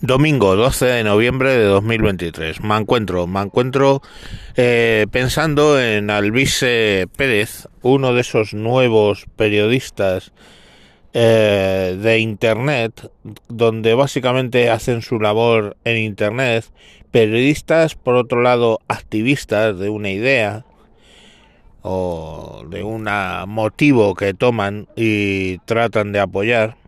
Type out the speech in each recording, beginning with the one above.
Domingo 12 de noviembre de 2023. Me encuentro, me encuentro eh, pensando en Alvise Pérez, uno de esos nuevos periodistas eh, de Internet, donde básicamente hacen su labor en Internet, periodistas, por otro lado, activistas de una idea o de un motivo que toman y tratan de apoyar.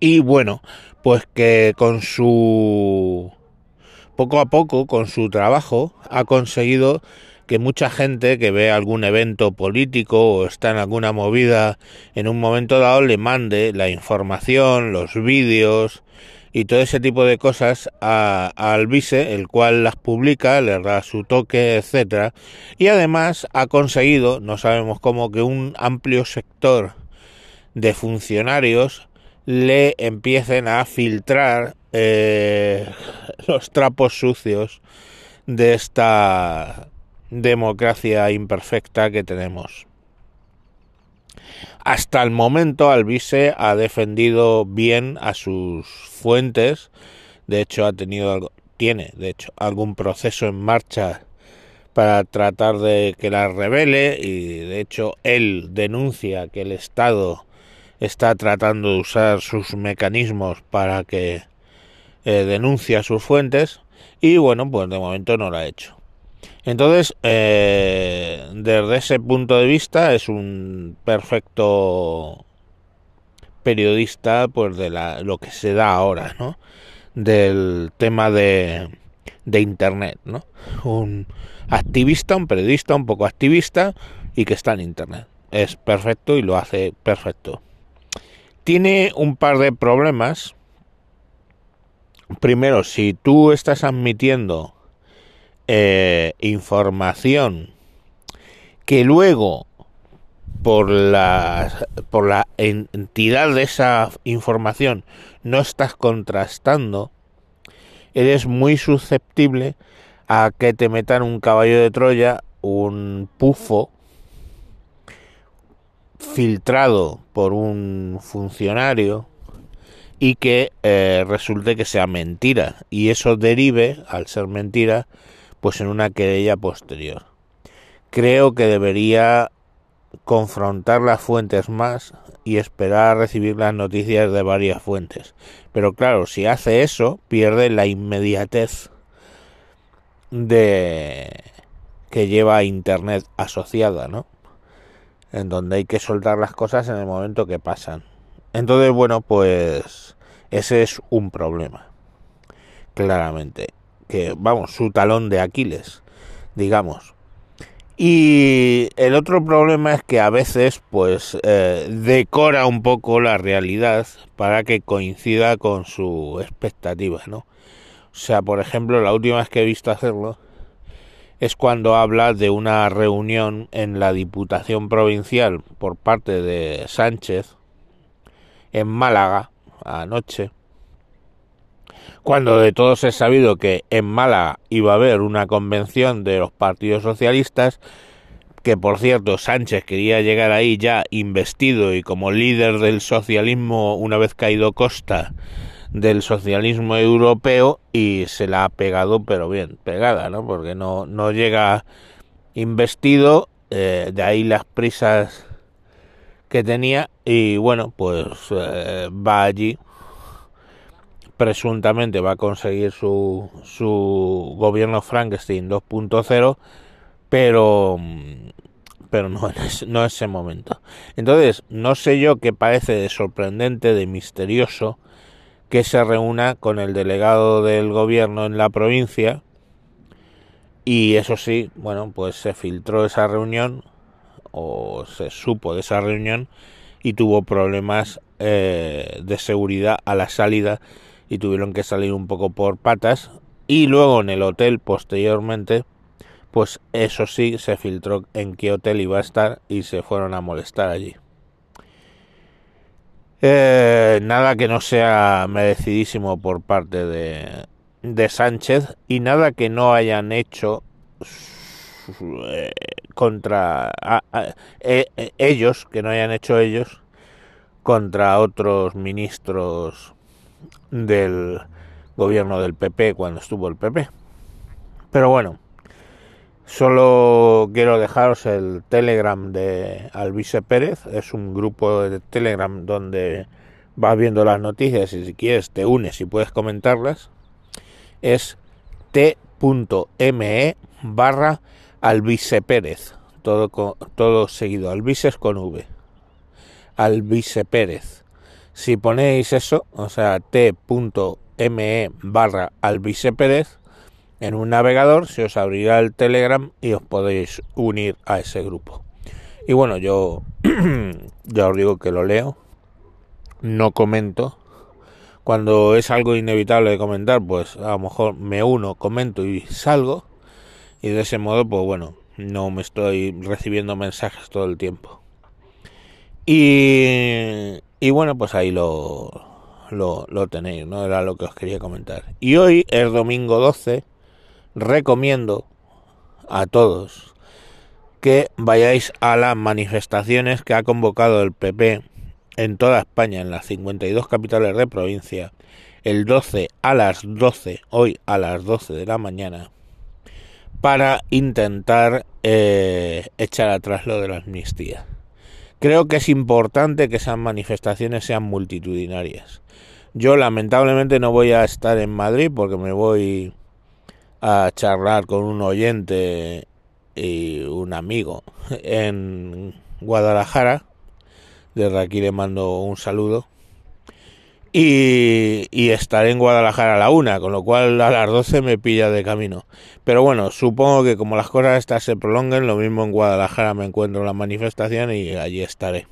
Y bueno, pues que con su poco a poco con su trabajo ha conseguido que mucha gente que ve algún evento político o está en alguna movida en un momento dado le mande la información, los vídeos y todo ese tipo de cosas a, vice, el cual las publica, le da su toque, etcétera, y además ha conseguido, no sabemos cómo, que un amplio sector de funcionarios le empiecen a filtrar eh, los trapos sucios de esta democracia imperfecta que tenemos. Hasta el momento Alvise ha defendido bien a sus fuentes, de hecho ha tenido algo, tiene de hecho algún proceso en marcha para tratar de que la revele y de hecho él denuncia que el Estado está tratando de usar sus mecanismos para que eh, denuncie a sus fuentes y bueno, pues de momento no lo ha hecho. Entonces, eh, desde ese punto de vista es un perfecto periodista pues de la, lo que se da ahora, ¿no? Del tema de, de Internet, ¿no? Un activista, un periodista un poco activista y que está en Internet. Es perfecto y lo hace perfecto tiene un par de problemas. Primero, si tú estás admitiendo eh, información que luego por la, por la entidad de esa información no estás contrastando, eres muy susceptible a que te metan un caballo de Troya, un pufo filtrado por un funcionario y que eh, resulte que sea mentira y eso derive, al ser mentira, pues en una querella posterior. Creo que debería confrontar las fuentes más y esperar a recibir las noticias de varias fuentes. Pero claro, si hace eso, pierde la inmediatez de que lleva Internet asociada, ¿no? En donde hay que soltar las cosas en el momento que pasan. Entonces, bueno, pues ese es un problema, claramente, que vamos, su talón de Aquiles, digamos. Y el otro problema es que a veces, pues, eh, decora un poco la realidad para que coincida con su expectativa, ¿no? O sea, por ejemplo, la última vez que he visto hacerlo, es cuando habla de una reunión en la Diputación Provincial por parte de Sánchez en Málaga anoche, cuando de todos es sabido que en Málaga iba a haber una convención de los partidos socialistas, que por cierto Sánchez quería llegar ahí ya investido y como líder del socialismo una vez caído Costa del socialismo europeo y se la ha pegado pero bien pegada, ¿no? Porque no, no llega investido, eh, de ahí las prisas que tenía y bueno, pues eh, va allí presuntamente va a conseguir su, su gobierno Frankenstein 2.0 pero pero no en, no ese momento. Entonces, no sé yo qué parece de sorprendente, de misterioso, que se reúna con el delegado del gobierno en la provincia y eso sí, bueno, pues se filtró esa reunión o se supo de esa reunión y tuvo problemas eh, de seguridad a la salida y tuvieron que salir un poco por patas y luego en el hotel posteriormente pues eso sí se filtró en qué hotel iba a estar y se fueron a molestar allí. Eh, nada que no sea merecidísimo por parte de, de Sánchez y nada que no hayan hecho eh, contra eh, ellos, que no hayan hecho ellos contra otros ministros del gobierno del PP cuando estuvo el PP. Pero bueno, solo quiero dejaros el Telegram de Alvise Pérez. Es un grupo de Telegram donde vas viendo las noticias y si quieres te unes y puedes comentarlas. Es t.me barra Alvise Pérez. Todo, todo seguido. Alvises con V. Alvise Pérez. Si ponéis eso, o sea, t.me barra Alvise Pérez, en un navegador se os abrirá el Telegram y os podéis unir a ese grupo. Y bueno, yo ya os digo que lo leo, no comento. Cuando es algo inevitable de comentar, pues a lo mejor me uno, comento y salgo. Y de ese modo, pues bueno, no me estoy recibiendo mensajes todo el tiempo. Y, y bueno, pues ahí lo, lo, lo tenéis, ¿no? Era lo que os quería comentar. Y hoy es domingo 12 recomiendo a todos que vayáis a las manifestaciones que ha convocado el PP en toda España, en las 52 capitales de provincia, el 12 a las 12, hoy a las 12 de la mañana, para intentar eh, echar atrás lo de la amnistía. Creo que es importante que esas manifestaciones sean multitudinarias. Yo lamentablemente no voy a estar en Madrid porque me voy a charlar con un oyente y un amigo en Guadalajara. Desde aquí le mando un saludo. Y, estaré en Guadalajara a la una, con lo cual a las 12 me pilla de camino. Pero bueno, supongo que como las cosas estas se prolonguen, lo mismo en Guadalajara me encuentro en la manifestación y allí estaré.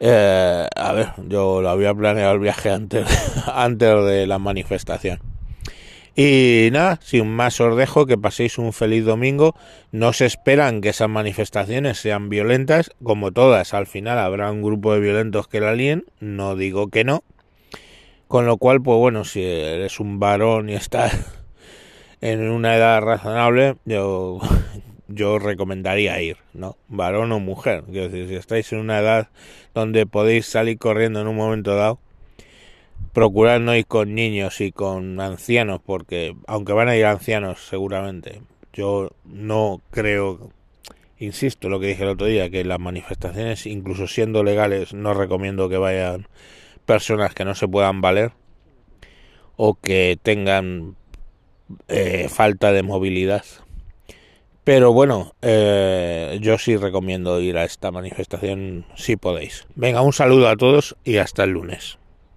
Eh, a ver, yo lo había planeado el viaje antes, antes de la manifestación. Y nada, sin más os dejo que paséis un feliz domingo. No se esperan que esas manifestaciones sean violentas, como todas. Al final habrá un grupo de violentos que la líen, no digo que no. Con lo cual, pues bueno, si eres un varón y estás en una edad razonable, yo, yo recomendaría ir, ¿no? Varón o mujer. Quiero decir, si estáis en una edad donde podéis salir corriendo en un momento dado, procurar no ir con niños y con ancianos, porque aunque van a ir ancianos seguramente, yo no creo, insisto lo que dije el otro día, que las manifestaciones, incluso siendo legales, no recomiendo que vayan personas que no se puedan valer o que tengan eh, falta de movilidad. Pero bueno, eh, yo sí recomiendo ir a esta manifestación si podéis. Venga, un saludo a todos y hasta el lunes.